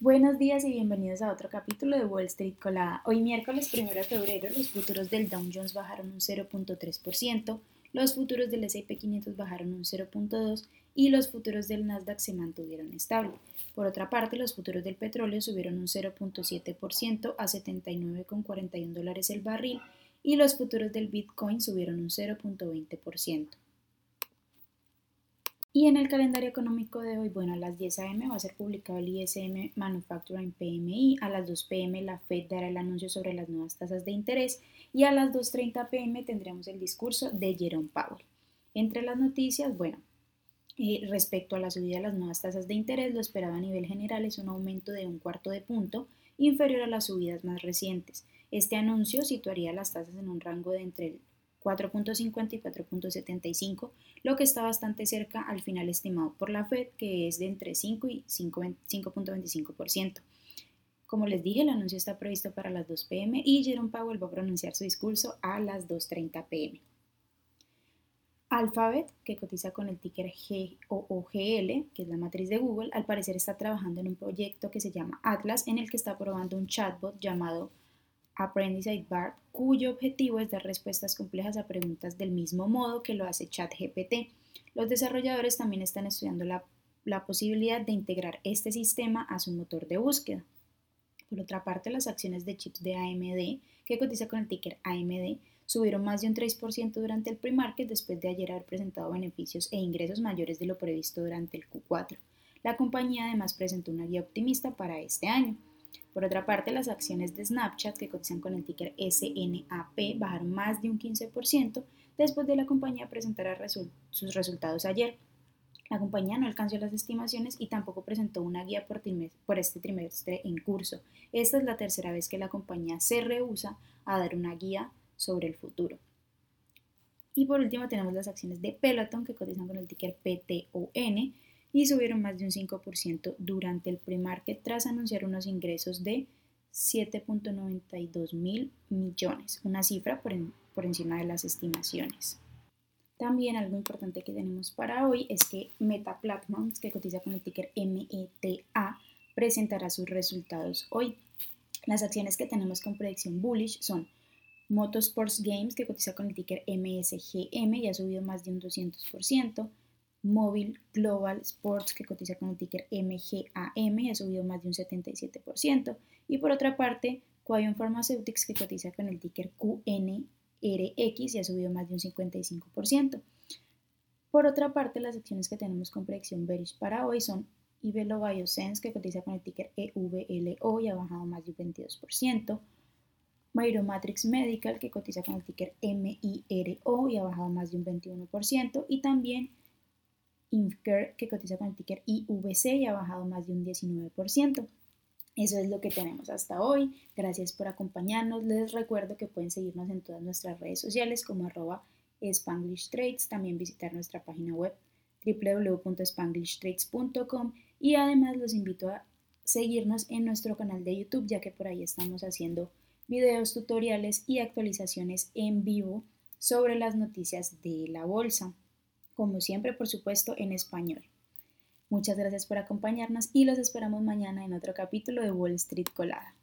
Buenos días y bienvenidos a otro capítulo de Wall Street Colada. Hoy miércoles 1 de febrero los futuros del Dow Jones bajaron un 0.3%, los futuros del S&P 500 bajaron un 0.2% y los futuros del Nasdaq se mantuvieron estables. Por otra parte, los futuros del petróleo subieron un 0.7% a 79,41 dólares el barril y los futuros del Bitcoin subieron un 0.20%. Y en el calendario económico de hoy, bueno, a las 10 a.m. va a ser publicado el ISM Manufacturing PMI, a las 2 p.m. la Fed dará el anuncio sobre las nuevas tasas de interés y a las 2.30 p.m. tendremos el discurso de Jerome Powell. Entre las noticias, bueno, eh, respecto a la subida de las nuevas tasas de interés, lo esperado a nivel general es un aumento de un cuarto de punto inferior a las subidas más recientes. Este anuncio situaría las tasas en un rango de entre el 4.50 y 4.75, lo que está bastante cerca al final estimado por la Fed, que es de entre 5 y 5.25%. Como les dije, el anuncio está previsto para las 2 pm y Jerome Powell va a pronunciar su discurso a las 2.30 pm. Alphabet, que cotiza con el ticker GOOGL, que es la matriz de Google, al parecer está trabajando en un proyecto que se llama Atlas, en el que está probando un chatbot llamado Apprentice Bar, cuyo objetivo es dar respuestas complejas a preguntas del mismo modo que lo hace ChatGPT. Los desarrolladores también están estudiando la, posibilidad de integrar este sistema a su motor de búsqueda. Por otra parte, las acciones de chips de AMD, que cotiza con el ticker AMD, subieron más de un 3% durante el pre-market después de ayer haber presentado beneficios e ingresos mayores de lo previsto durante el Q4. La compañía además presentó una guía optimista para este año. Por otra parte, las acciones de Snapchat, que cotizan con el ticker SNAP, bajaron más de un 15% después de la compañía presentar sus resultados ayer. La compañía no alcanzó las estimaciones y tampoco presentó una guía por, por, este trimestre en curso. Esta es la tercera vez que la compañía se rehúsa a dar una guía sobre el futuro. Y por último tenemos las acciones de Peloton que cotizan con el ticker PTON y subieron más de un 5% durante el pre-market tras anunciar unos ingresos de 7.92 mil millones, una cifra por, encima de las estimaciones. También algo importante que tenemos para hoy es que Meta Platforms, que cotiza con el ticker META, presentará sus resultados hoy. Las acciones que tenemos con predicción bullish son Motorsports Games, que cotiza con el ticker MSGM y ha subido más de un 200%, Móvil Global Sports, que cotiza con el ticker MGAM y ha subido más de un 77%. Y por otra parte, Quion Pharmaceutics, que cotiza con el ticker QNRX y ha subido más de un 55%. Por otra parte, las acciones que tenemos con predicción bearish para hoy son Ivelo Biosense, que cotiza con el ticker EVLO y ha bajado más de un 22%. Matrix Medical, que cotiza con el ticker MIRO y ha bajado más de un 21%. Y también Infcare, que cotiza con el ticker IVC y ha bajado más de un 19%. Eso es lo que tenemos hasta hoy. Gracias por acompañarnos. Les recuerdo que pueden seguirnos en todas nuestras redes sociales como arroba Spanglish Trades, también visitar nuestra página web www.spanglishtrades.com y además los invito a seguirnos en nuestro canal de YouTube ya que por ahí estamos haciendo videos, tutoriales y actualizaciones en vivo sobre las noticias de la bolsa como siempre, por supuesto, en español. Muchas gracias por acompañarnos y los esperamos mañana en otro capítulo de Wall Street Colada.